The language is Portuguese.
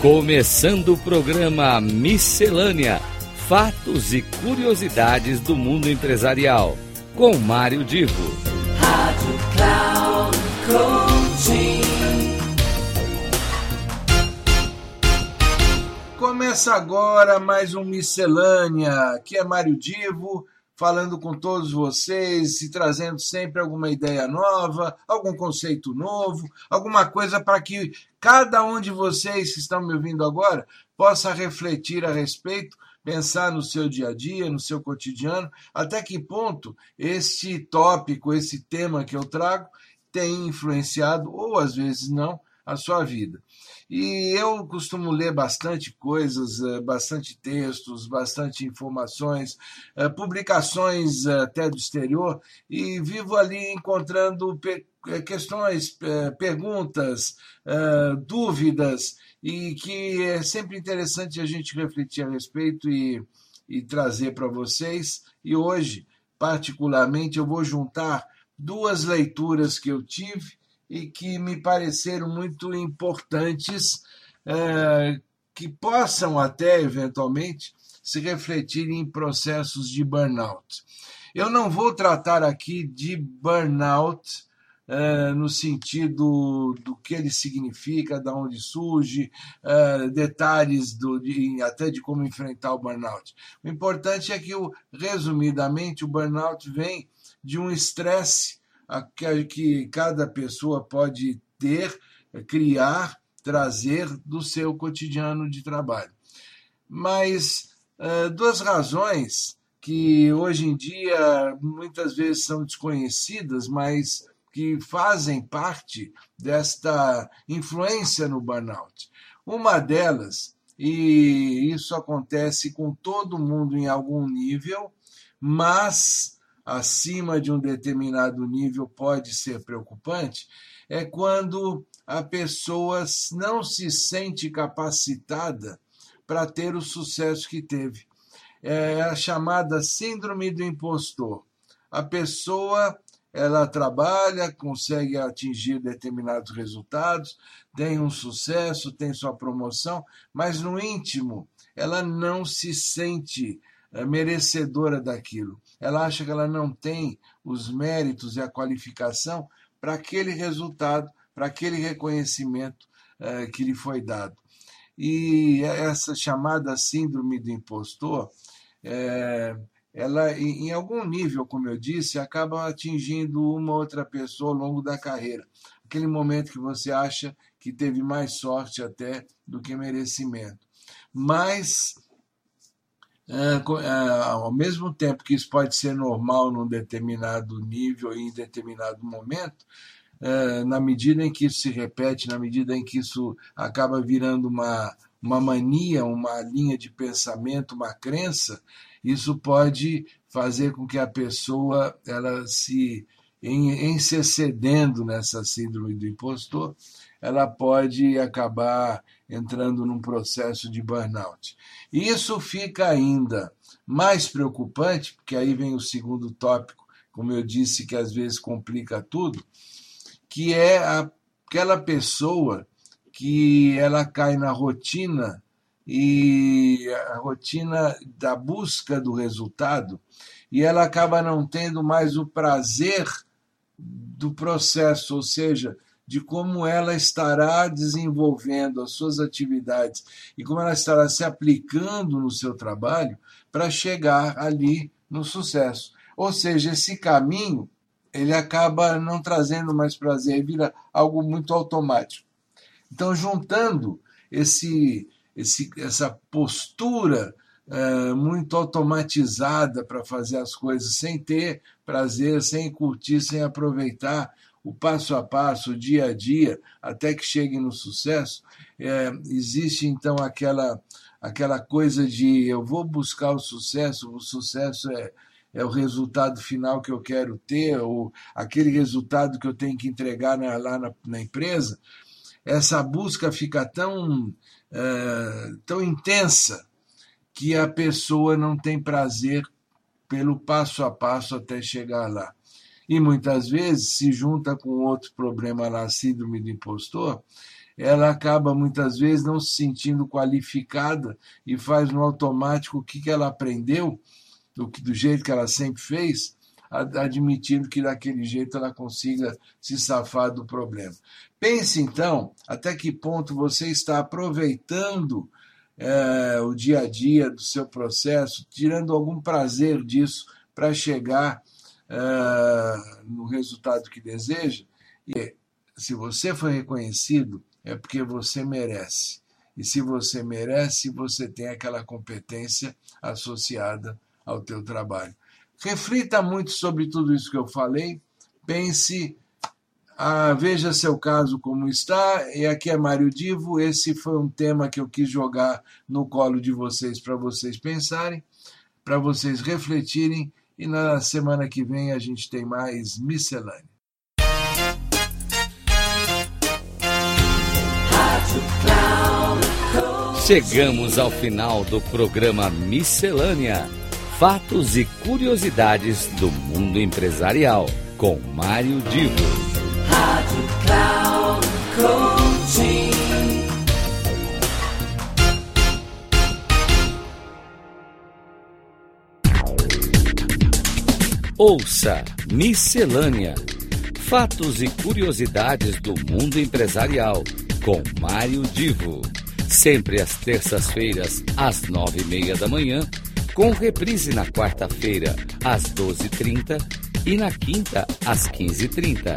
Começando o programa Miscelânea: Fatos e Curiosidades do Mundo Empresarial. Com Mário Divo. Rádio Cloud Coaching. Começa agora mais um Miscelânea. Aqui é Mário Divo falando com todos vocês e trazendo sempre alguma ideia nova, algum conceito novo, alguma coisa para que cada um de vocês que estão me ouvindo agora possa refletir a respeito, pensar no seu dia a dia, no seu cotidiano, até que ponto este tópico, esse tema que eu trago tem influenciado, ou às vezes não, a sua vida. E eu costumo ler bastante coisas, eh, bastante textos, bastante informações, eh, publicações eh, até do exterior, e vivo ali encontrando questões, perguntas, dúvidas, e que é sempre interessante a gente refletir a respeito e, e trazer para vocês. E hoje, particularmente, eu vou juntar duas leituras que eu tive e que me pareceram muito importantes, que possam até, eventualmente, se refletir em processos de burnout. Eu não vou tratar aqui de burnout no sentido do que ele significa, de onde surge, detalhes do, de, até de como enfrentar o burnout. O importante é que, resumidamente, o burnout vem de um estresse que cada pessoa pode ter, criar, trazer do seu cotidiano de trabalho. Mas duas razões que hoje em dia muitas vezes são desconhecidas, mas que fazem parte desta influência no burnout. Uma delas, e isso acontece com todo mundo em algum nível, mas acima de um determinado nível pode ser preocupante, é quando a pessoa não se sente capacitada para ter o sucesso que teve. É a chamada síndrome do impostor. A pessoa ela trabalha, consegue atingir determinados resultados, tem um sucesso, tem sua promoção, mas no íntimo ela não se sente merecedora daquilo. Ela acha que ela não tem os méritos e a qualificação para aquele resultado, para aquele reconhecimento que lhe foi dado. E essa chamada síndrome do impostor, ela, em algum nível, como eu disse, acaba atingindo uma outra pessoa ao longo da carreira. Aquele momento que você acha que teve mais sorte até do que merecimento. Mas ao mesmo tempo que isso pode ser normal num determinado nível e em determinado momento, na medida em que isso se repete, na medida em que isso acaba virando uma, uma mania, uma linha de pensamento, uma crença, isso pode fazer com que a pessoa ela se em, em se excedendo nessa síndrome do impostor, ela pode acabar entrando num processo de burnout. E isso fica ainda mais preocupante, porque aí vem o segundo tópico, como eu disse, que às vezes complica tudo, que é aquela pessoa que ela cai na rotina e a rotina da busca do resultado e ela acaba não tendo mais o prazer do processo, ou seja, de como ela estará desenvolvendo as suas atividades e como ela estará se aplicando no seu trabalho para chegar ali no sucesso. Ou seja, esse caminho ele acaba não trazendo mais prazer, vira algo muito automático. Então, juntando esse, esse, essa postura muito automatizada para fazer as coisas sem ter prazer, sem curtir, sem aproveitar o passo a passo, o dia a dia, até que chegue no sucesso, existe então aquela, aquela coisa de eu vou buscar o sucesso, o sucesso é, é o resultado final que eu quero ter, ou aquele resultado que eu tenho que entregar na, lá na, na empresa, essa busca fica tão, tão intensa que a pessoa não tem prazer pelo passo a passo até chegar lá e muitas vezes se junta com outro problema lá, síndrome do impostor, ela acaba muitas vezes não se sentindo qualificada e faz no automático o que ela aprendeu, do, do jeito que ela sempre fez, admitindo que daquele jeito ela consiga se safar do problema. Pense então até que ponto você está aproveitando é, o dia a dia do seu processo, tirando algum prazer disso para chegar é, no resultado que deseja. E se você foi reconhecido, é porque você merece. E se você merece, você tem aquela competência associada ao teu trabalho. Reflita muito sobre tudo isso que eu falei, pense, ah, veja seu caso como está, e aqui é Mário Divo, esse foi um tema que eu quis jogar no colo de vocês para vocês pensarem, para vocês refletirem, e na semana que vem a gente tem mais miscelânea. Chegamos ao final do programa Miscelânea: Fatos e Curiosidades do Mundo Empresarial, com Mário Divo. Rádio Cloud. Ouça Miscelânea: Fatos e Curiosidades do Mundo Empresarial com Mário Divo. Sempre às terças-feiras, às nove e meia da manhã, com reprise na quarta-feira, às doze e trinta e na quinta, às quinze e trinta.